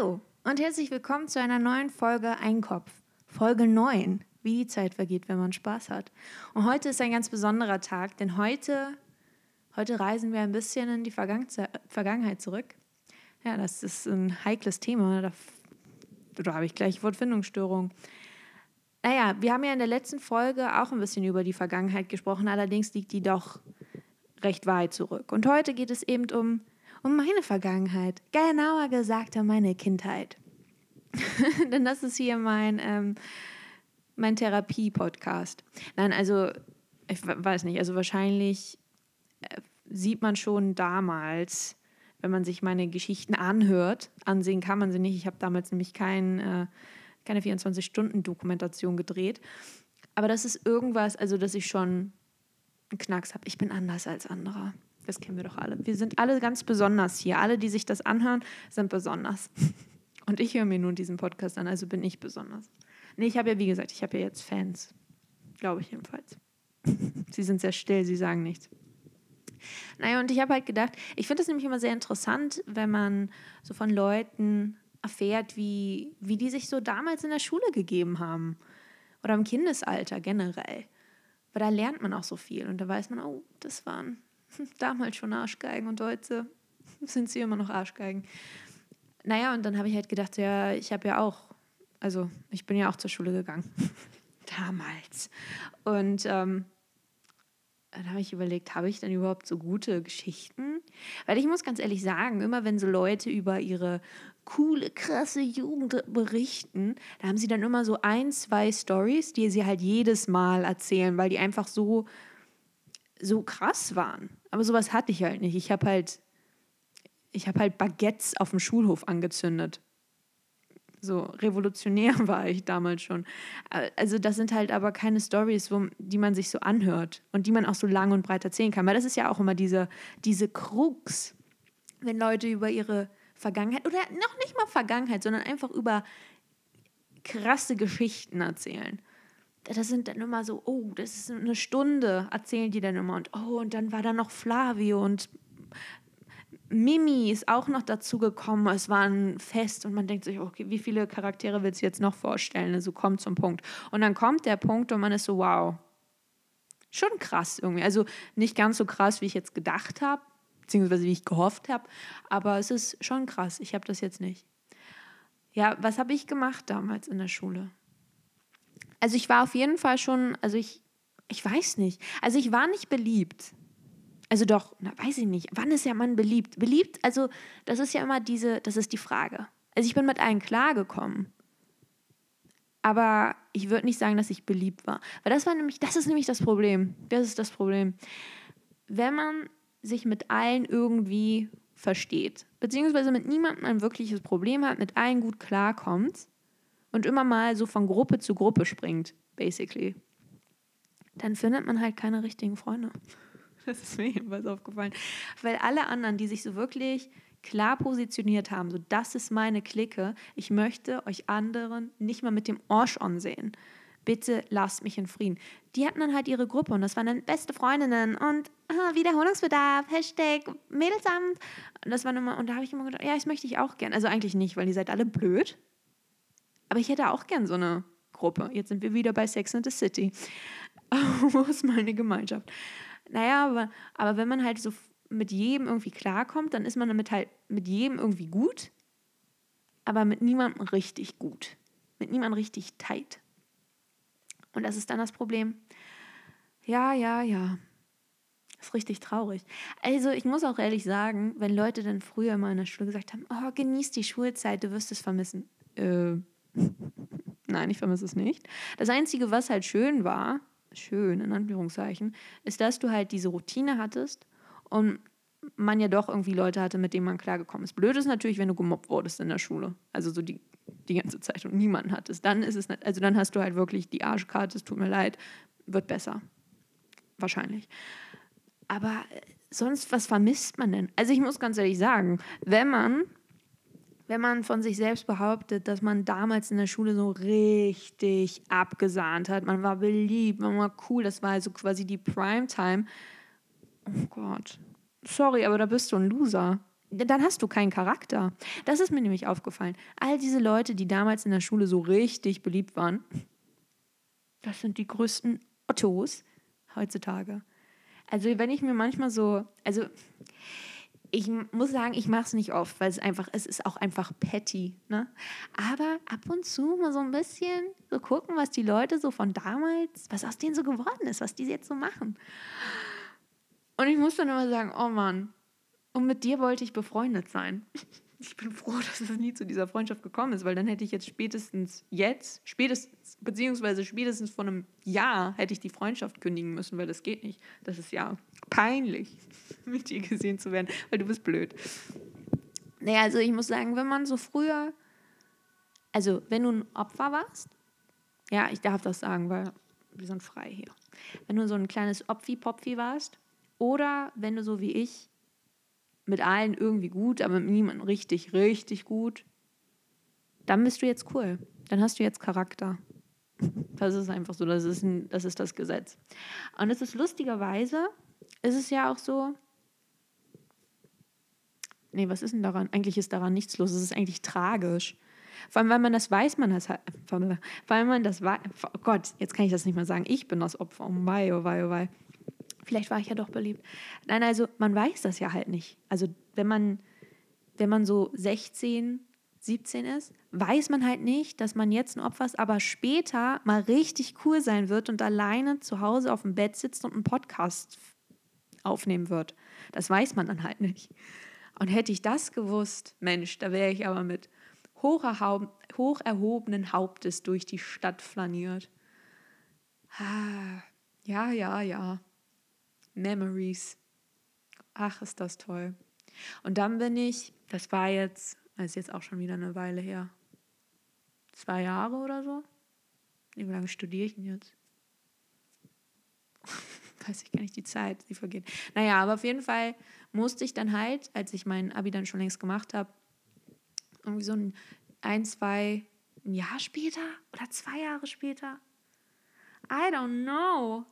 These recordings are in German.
Hallo und herzlich willkommen zu einer neuen Folge Einkopf. Folge 9, wie die Zeit vergeht, wenn man Spaß hat. Und heute ist ein ganz besonderer Tag, denn heute, heute reisen wir ein bisschen in die Vergangenheit zurück. Ja, das ist ein heikles Thema. Da, da habe ich gleich Wortfindungsstörung. Naja, wir haben ja in der letzten Folge auch ein bisschen über die Vergangenheit gesprochen, allerdings liegt die doch recht weit zurück. Und heute geht es eben um um meine Vergangenheit. Genauer gesagt um meine Kindheit. Denn das ist hier mein, ähm, mein Therapie-Podcast. Nein, also ich weiß nicht, also wahrscheinlich äh, sieht man schon damals, wenn man sich meine Geschichten anhört, ansehen kann man sie nicht. Ich habe damals nämlich kein, äh, keine 24-Stunden-Dokumentation gedreht. Aber das ist irgendwas, also dass ich schon einen Knacks habe. Ich bin anders als andere. Das kennen wir doch alle. Wir sind alle ganz besonders hier. Alle, die sich das anhören, sind besonders. Und ich höre mir nun diesen Podcast an, also bin ich besonders. Nee, ich habe ja, wie gesagt, ich habe ja jetzt Fans. Glaube ich jedenfalls. sie sind sehr still, sie sagen nichts. Naja, und ich habe halt gedacht, ich finde das nämlich immer sehr interessant, wenn man so von Leuten erfährt, wie, wie die sich so damals in der Schule gegeben haben. Oder im Kindesalter generell. Weil da lernt man auch so viel. Und da weiß man, oh, das waren damals schon Arschgeigen und heute sind sie immer noch Arschgeigen. Naja, und dann habe ich halt gedacht, ja, ich habe ja auch, also ich bin ja auch zur Schule gegangen. damals. Und ähm, dann habe ich überlegt, habe ich denn überhaupt so gute Geschichten? Weil ich muss ganz ehrlich sagen, immer wenn so Leute über ihre coole, krasse Jugend berichten, da haben sie dann immer so ein, zwei Stories, die sie halt jedes Mal erzählen, weil die einfach so so krass waren. Aber sowas hatte ich halt nicht. Ich habe halt, ich habe halt Baguettes auf dem Schulhof angezündet. So revolutionär war ich damals schon. Also das sind halt aber keine Stories, die man sich so anhört und die man auch so lang und breit erzählen kann. Weil das ist ja auch immer diese, diese Krux, wenn Leute über ihre Vergangenheit oder noch nicht mal Vergangenheit, sondern einfach über krasse Geschichten erzählen das sind dann immer so, oh, das ist eine Stunde, erzählen die dann immer. Und oh, und dann war da noch Flavio und Mimi ist auch noch dazu gekommen. Es war ein Fest und man denkt sich, okay, wie viele Charaktere willst du jetzt noch vorstellen? Also kommt zum Punkt. Und dann kommt der Punkt und man ist so, wow, schon krass irgendwie. Also nicht ganz so krass, wie ich jetzt gedacht habe, beziehungsweise wie ich gehofft habe, aber es ist schon krass. Ich habe das jetzt nicht. Ja, was habe ich gemacht damals in der Schule? Also ich war auf jeden Fall schon, also ich, ich weiß nicht. Also ich war nicht beliebt. Also doch, na, weiß ich nicht. Wann ist ja man beliebt? Beliebt, also das ist ja immer diese, das ist die Frage. Also ich bin mit allen klargekommen. Aber ich würde nicht sagen, dass ich beliebt war. Weil das war nämlich, das ist nämlich das Problem. Das ist das Problem. Wenn man sich mit allen irgendwie versteht, beziehungsweise mit niemandem ein wirkliches Problem hat, mit allen gut klarkommt, und immer mal so von Gruppe zu Gruppe springt, basically, dann findet man halt keine richtigen Freunde. Das ist mir jedenfalls aufgefallen. Weil alle anderen, die sich so wirklich klar positioniert haben, so das ist meine Clique, ich möchte euch anderen nicht mal mit dem Orsch ansehen. Bitte lasst mich in Frieden. Die hatten dann halt ihre Gruppe und das waren dann beste Freundinnen und ah, Wiederholungsbedarf, Hashtag Mädelsamt. Und das war immer, und da habe ich immer gedacht, ja, das möchte ich auch gern. Also eigentlich nicht, weil ihr seid alle blöd. Aber ich hätte auch gern so eine Gruppe. Jetzt sind wir wieder bei Sex and the City. Wo ist meine Gemeinschaft? Naja, aber, aber wenn man halt so mit jedem irgendwie klarkommt, dann ist man damit halt mit jedem irgendwie gut, aber mit niemandem richtig gut. Mit niemandem richtig tight. Und das ist dann das Problem. Ja, ja, ja. Das ist richtig traurig. Also, ich muss auch ehrlich sagen, wenn Leute dann früher mal in der Schule gesagt haben, oh, genieß die Schulzeit, du wirst es vermissen. Äh, Nein, ich vermisse es nicht. Das Einzige, was halt schön war, schön in Anführungszeichen, ist, dass du halt diese Routine hattest und man ja doch irgendwie Leute hatte, mit denen man klargekommen ist. Blöd ist natürlich, wenn du gemobbt wurdest in der Schule. Also so die, die ganze Zeit und niemanden hattest. Dann ist es, also dann hast du halt wirklich die Arschkarte, es tut mir leid, wird besser. Wahrscheinlich. Aber sonst, was vermisst man denn? Also ich muss ganz ehrlich sagen, wenn man wenn man von sich selbst behauptet, dass man damals in der Schule so richtig abgesahnt hat, man war beliebt, man war cool, das war also quasi die Primetime. Oh Gott. Sorry, aber da bist du ein Loser. dann hast du keinen Charakter. Das ist mir nämlich aufgefallen. All diese Leute, die damals in der Schule so richtig beliebt waren, das sind die größten Ottos heutzutage. Also wenn ich mir manchmal so, also ich muss sagen, ich mache es nicht oft, weil es einfach, es ist auch einfach petty. Ne? Aber ab und zu mal so ein bisschen so gucken, was die Leute so von damals, was aus denen so geworden ist, was die jetzt so machen. Und ich muss dann immer sagen, oh Mann, und mit dir wollte ich befreundet sein. Ich bin froh, dass es nie zu dieser Freundschaft gekommen ist, weil dann hätte ich jetzt spätestens jetzt, spätestens, beziehungsweise spätestens vor einem Jahr hätte ich die Freundschaft kündigen müssen, weil das geht nicht. Das ist ja peinlich, mit dir gesehen zu werden, weil du bist blöd. Naja, also ich muss sagen, wenn man so früher, also wenn du ein Opfer warst, ja, ich darf das sagen, weil wir sind frei hier. Wenn du so ein kleines Opfi-Popfi warst oder wenn du so wie ich mit allen irgendwie gut, aber mit niemandem richtig, richtig gut, dann bist du jetzt cool. Dann hast du jetzt Charakter. Das ist einfach so, das ist, ein, das, ist das Gesetz. Und es ist lustigerweise, ist es ja auch so, nee, was ist denn daran? Eigentlich ist daran nichts los, es ist eigentlich tragisch. Vor allem, weil man das weiß, man das halt, weil man das weiß, oh Gott, jetzt kann ich das nicht mehr sagen, ich bin das Opfer, oh wei, oh wei, oh wei. Vielleicht war ich ja doch beliebt. Nein, also man weiß das ja halt nicht. Also wenn man, wenn man so 16, 17 ist, weiß man halt nicht, dass man jetzt ein Opfer ist, aber später mal richtig cool sein wird und alleine zu Hause auf dem Bett sitzt und einen Podcast aufnehmen wird. Das weiß man dann halt nicht. Und hätte ich das gewusst, Mensch, da wäre ich aber mit hoch erhobenen Hauptes durch die Stadt flaniert. Ah, ja, ja, ja. Memories. Ach, ist das toll. Und dann bin ich, das war jetzt, das ist jetzt auch schon wieder eine Weile her, zwei Jahre oder so. Wie lange studiere ich denn jetzt? Weiß ich gar nicht, die Zeit, die vergeht. Naja, aber auf jeden Fall musste ich dann halt, als ich mein Abi dann schon längst gemacht habe, irgendwie so ein, ein, zwei, ein Jahr später oder zwei Jahre später, I don't know,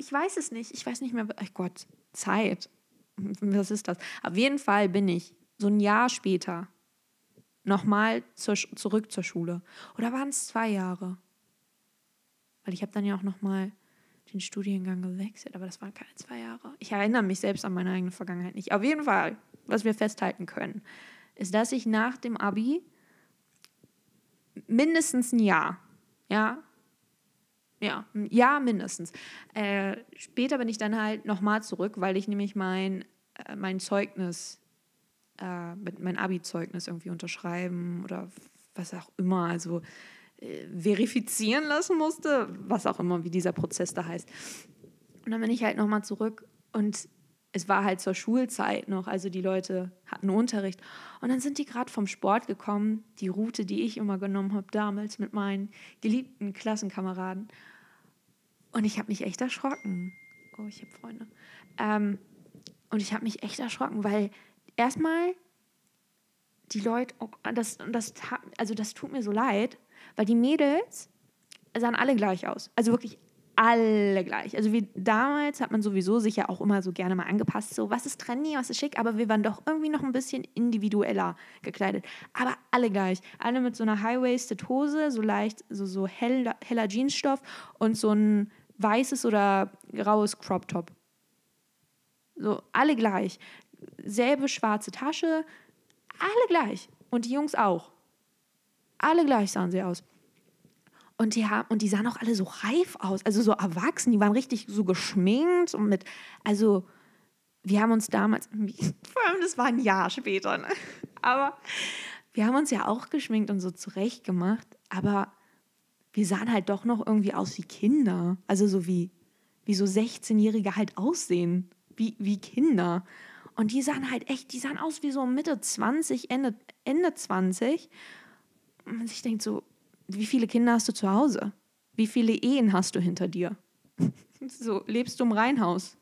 ich weiß es nicht. Ich weiß nicht mehr. Ach Gott, Zeit. Was ist das? Auf jeden Fall bin ich so ein Jahr später nochmal zur, zurück zur Schule. Oder waren es zwei Jahre? Weil ich habe dann ja auch nochmal den Studiengang gewechselt, aber das waren keine zwei Jahre. Ich erinnere mich selbst an meine eigene Vergangenheit nicht. Auf jeden Fall, was wir festhalten können, ist, dass ich nach dem Abi mindestens ein Jahr, ja, ja, ja, mindestens. Äh, später bin ich dann halt nochmal zurück, weil ich nämlich mein, äh, mein Zeugnis, äh, mein Abi-Zeugnis irgendwie unterschreiben oder was auch immer, also äh, verifizieren lassen musste, was auch immer, wie dieser Prozess da heißt. Und dann bin ich halt nochmal zurück und es war halt zur Schulzeit noch, also die Leute hatten Unterricht. Und dann sind die gerade vom Sport gekommen, die Route, die ich immer genommen habe damals mit meinen geliebten Klassenkameraden. Und ich habe mich echt erschrocken. Oh, ich habe Freunde. Ähm, und ich habe mich echt erschrocken, weil erstmal die Leute, oh, das, das, also das tut mir so leid, weil die Mädels sahen alle gleich aus. Also wirklich alle gleich. Also wie damals hat man sowieso sich ja auch immer so gerne mal angepasst, so was ist trendy, was ist schick, aber wir waren doch irgendwie noch ein bisschen individueller gekleidet. Aber alle gleich. Alle mit so einer high-waisted Hose, so leicht, so, so heller, heller Jeansstoff und so ein weißes oder graues Crop Top. So, alle gleich. Selbe schwarze Tasche, alle gleich. Und die Jungs auch. Alle gleich sahen sie aus. Und die, haben, und die sahen auch alle so reif aus, also so erwachsen, die waren richtig so geschminkt und mit, also wir haben uns damals, vor allem das war ein Jahr später, ne? aber wir haben uns ja auch geschminkt und so zurecht gemacht, aber wir sahen halt doch noch irgendwie aus wie Kinder. Also so wie, wie so 16-Jährige halt aussehen. Wie, wie Kinder. Und die sahen halt echt, die sahen aus wie so Mitte 20, Ende, Ende 20. Und man sich denkt so, wie viele Kinder hast du zu Hause? Wie viele Ehen hast du hinter dir? so, lebst du im Reihenhaus?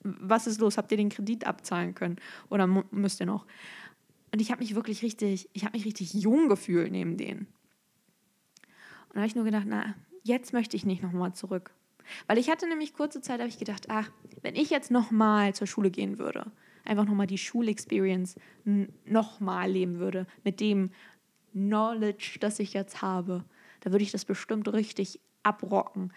Was ist los? Habt ihr den Kredit abzahlen können? Oder müsst ihr noch? Und ich habe mich wirklich richtig, ich habe mich richtig jung gefühlt neben denen. Und da habe ich nur gedacht, na, jetzt möchte ich nicht nochmal zurück. Weil ich hatte nämlich kurze Zeit, habe ich gedacht, ach, wenn ich jetzt nochmal zur Schule gehen würde, einfach nochmal die Schulexperience nochmal leben würde, mit dem Knowledge, das ich jetzt habe, da würde ich das bestimmt richtig abrocken.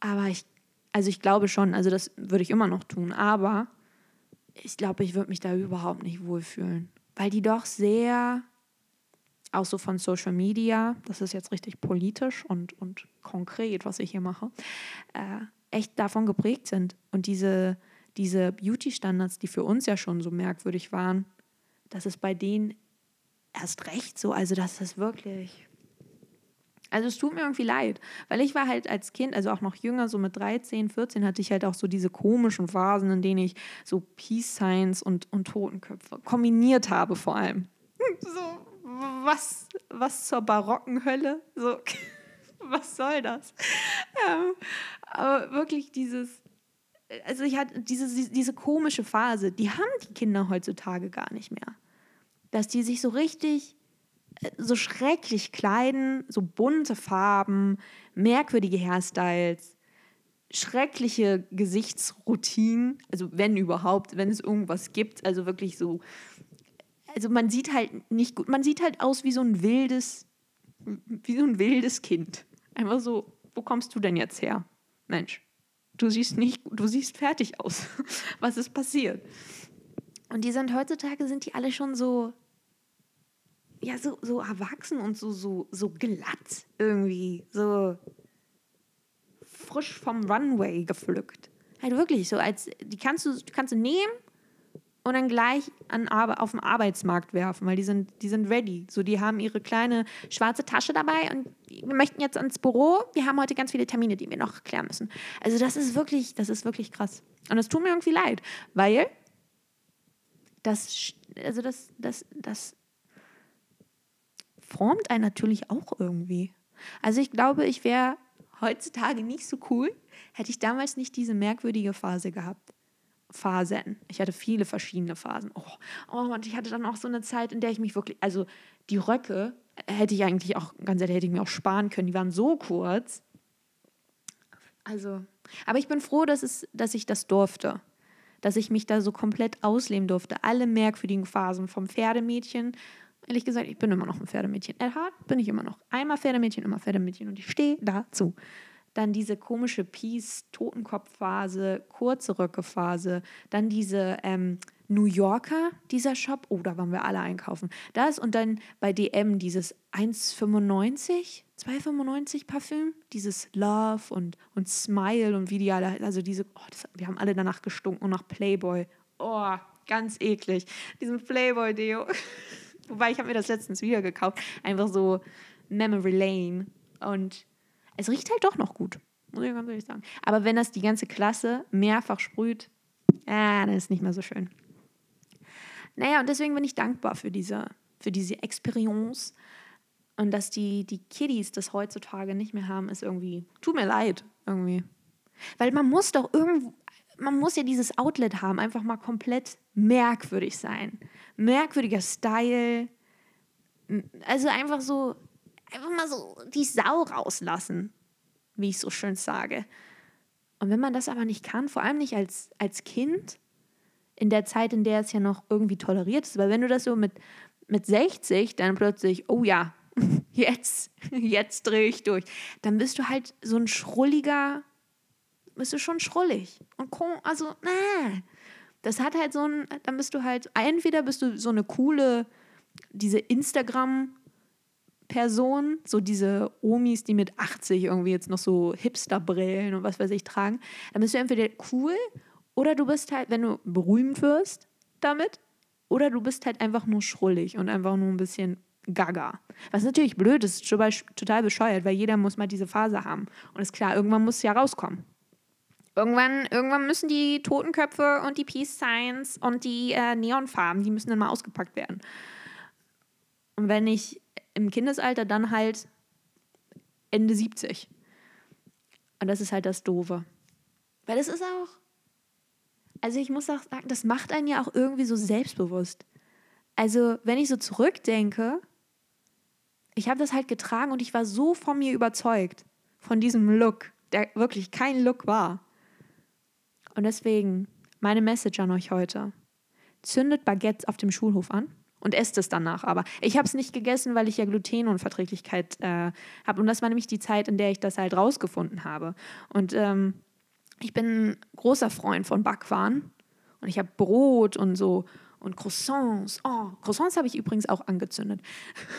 Aber ich, also ich glaube schon, also das würde ich immer noch tun, aber ich glaube, ich würde mich da überhaupt nicht wohlfühlen, weil die doch sehr, auch so von Social Media, das ist jetzt richtig politisch und, und konkret, was ich hier mache, äh, echt davon geprägt sind. Und diese, diese Beauty-Standards, die für uns ja schon so merkwürdig waren, das ist bei denen erst recht so. Also das ist wirklich. Also es tut mir irgendwie leid, weil ich war halt als Kind, also auch noch jünger, so mit 13, 14, hatte ich halt auch so diese komischen Phasen, in denen ich so Peace Signs und, und Totenköpfe kombiniert habe vor allem. So, was, was zur barocken Hölle? So, was soll das? Ja, aber wirklich dieses, also ich hatte diese, diese komische Phase, die haben die Kinder heutzutage gar nicht mehr. Dass die sich so richtig, äh, so schrecklich kleiden, so bunte Farben, merkwürdige Hairstyles, schreckliche Gesichtsroutinen, also wenn überhaupt, wenn es irgendwas gibt, also wirklich so, also man sieht halt nicht gut, man sieht halt aus wie so ein wildes, wie so ein wildes Kind. Einfach so, wo kommst du denn jetzt her? Mensch, du siehst nicht, du siehst fertig aus. Was ist passiert? Und die sind heutzutage sind die alle schon so ja so, so erwachsen und so, so, so glatt irgendwie, so frisch vom Runway gepflückt. Halt wirklich so, als die kannst du, kannst du nehmen und dann gleich an, auf den Arbeitsmarkt werfen, weil die sind, die sind ready. So, die haben ihre kleine schwarze Tasche dabei und wir möchten jetzt ins Büro. Wir haben heute ganz viele Termine, die wir noch klären müssen. Also das ist wirklich, das ist wirklich krass. Und es tut mir irgendwie leid, weil das, also das, das, das formt einen natürlich auch irgendwie. Also ich glaube, ich wäre heutzutage nicht so cool, hätte ich damals nicht diese merkwürdige Phase gehabt. Phasen. Ich hatte viele verschiedene Phasen. Oh, oh, und ich hatte dann auch so eine Zeit, in der ich mich wirklich, also die Röcke hätte ich eigentlich auch, ganz ehrlich, hätte ich mir auch sparen können. Die waren so kurz. Also, aber ich bin froh, dass, es, dass ich das durfte. Dass ich mich da so komplett ausleben durfte. Alle merkwürdigen Phasen vom Pferdemädchen. Ehrlich gesagt, ich bin immer noch ein Pferdemädchen. Erhard bin ich immer noch. Einmal Pferdemädchen, immer Pferdemädchen. Und ich stehe dazu. Dann diese komische Peace-Totenkopf-Phase, kurze Röcke-Phase. Dann diese ähm, New Yorker, dieser Shop. Oh, da waren wir alle einkaufen. Das und dann bei DM dieses 1,95, 2,95 Parfüm. Dieses Love und, und Smile und wie die alle, also diese, oh, das, wir haben alle danach gestunken und nach Playboy. Oh, ganz eklig. Diesen Playboy-Deo. Wobei ich habe mir das letztens wieder gekauft. Einfach so Memory Lane. Und es riecht halt doch noch gut, muss ich ganz ehrlich sagen. Aber wenn das die ganze Klasse mehrfach sprüht, äh, dann ist es nicht mehr so schön. Naja, und deswegen bin ich dankbar für diese, für diese Experience. Und dass die, die Kiddies das heutzutage nicht mehr haben, ist irgendwie, tut mir leid, irgendwie. Weil man muss doch irgendwo, man muss ja dieses Outlet haben, einfach mal komplett merkwürdig sein. Merkwürdiger Style. Also einfach so, einfach mal so die Sau rauslassen, wie ich so schön sage. Und wenn man das aber nicht kann, vor allem nicht als, als Kind, in der Zeit, in der es ja noch irgendwie toleriert ist, weil wenn du das so mit, mit 60 dann plötzlich, oh ja, jetzt, jetzt drehe ich durch, dann bist du halt so ein schrulliger, bist du schon schrullig. Und also, äh, das hat halt so ein, dann bist du halt, entweder bist du so eine coole, diese Instagram- Person, so diese Omis, die mit 80 irgendwie jetzt noch so Hipster-Brillen und was weiß ich tragen, dann bist du entweder cool oder du bist halt, wenn du berühmt wirst damit, oder du bist halt einfach nur schrullig und einfach nur ein bisschen gaga. Was natürlich blöd ist, total bescheuert, weil jeder muss mal diese Phase haben. Und ist klar, irgendwann muss es ja rauskommen. Irgendwann, irgendwann müssen die Totenköpfe und die Peace Signs und die äh, Neonfarben, die müssen dann mal ausgepackt werden. Und wenn ich im Kindesalter dann halt Ende 70. Und das ist halt das Doofe. Weil das ist auch, also ich muss auch sagen, das macht einen ja auch irgendwie so selbstbewusst. Also wenn ich so zurückdenke, ich habe das halt getragen und ich war so von mir überzeugt, von diesem Look, der wirklich kein Look war. Und deswegen meine Message an euch heute. zündet Baguettes auf dem Schulhof an und esst es danach. Aber ich habe es nicht gegessen, weil ich ja Glutenunverträglichkeit äh, habe. Und das war nämlich die Zeit, in der ich das halt rausgefunden habe. Und ähm, ich bin ein großer Freund von Backwaren. Und ich habe Brot und so und Croissants. Oh, Croissants habe ich übrigens auch angezündet.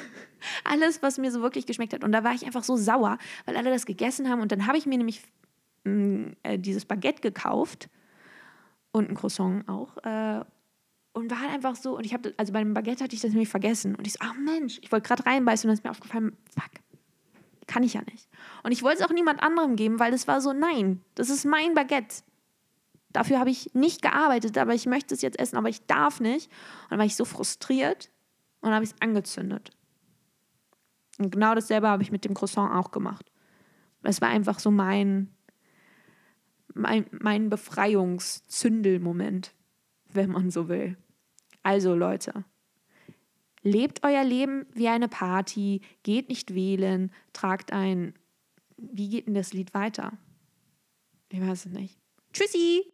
Alles, was mir so wirklich geschmeckt hat. Und da war ich einfach so sauer, weil alle das gegessen haben. Und dann habe ich mir nämlich äh, dieses Baguette gekauft und ein Croissant auch. Äh, und war halt einfach so, und ich habe, also bei dem Baguette hatte ich das nämlich vergessen. Und ich so, ach Mensch, ich wollte gerade reinbeißen und dann ist mir aufgefallen, fuck, kann ich ja nicht. Und ich wollte es auch niemand anderem geben, weil es war so, nein, das ist mein Baguette. Dafür habe ich nicht gearbeitet, aber ich möchte es jetzt essen, aber ich darf nicht. Und dann war ich so frustriert und habe ich es angezündet. Und genau dasselbe habe ich mit dem Croissant auch gemacht. Es war einfach so mein, mein, mein Befreiungszündelmoment, wenn man so will. Also Leute, lebt euer Leben wie eine Party, geht nicht wählen, tragt ein, wie geht denn das Lied weiter? Ich weiß es nicht. Tschüssi!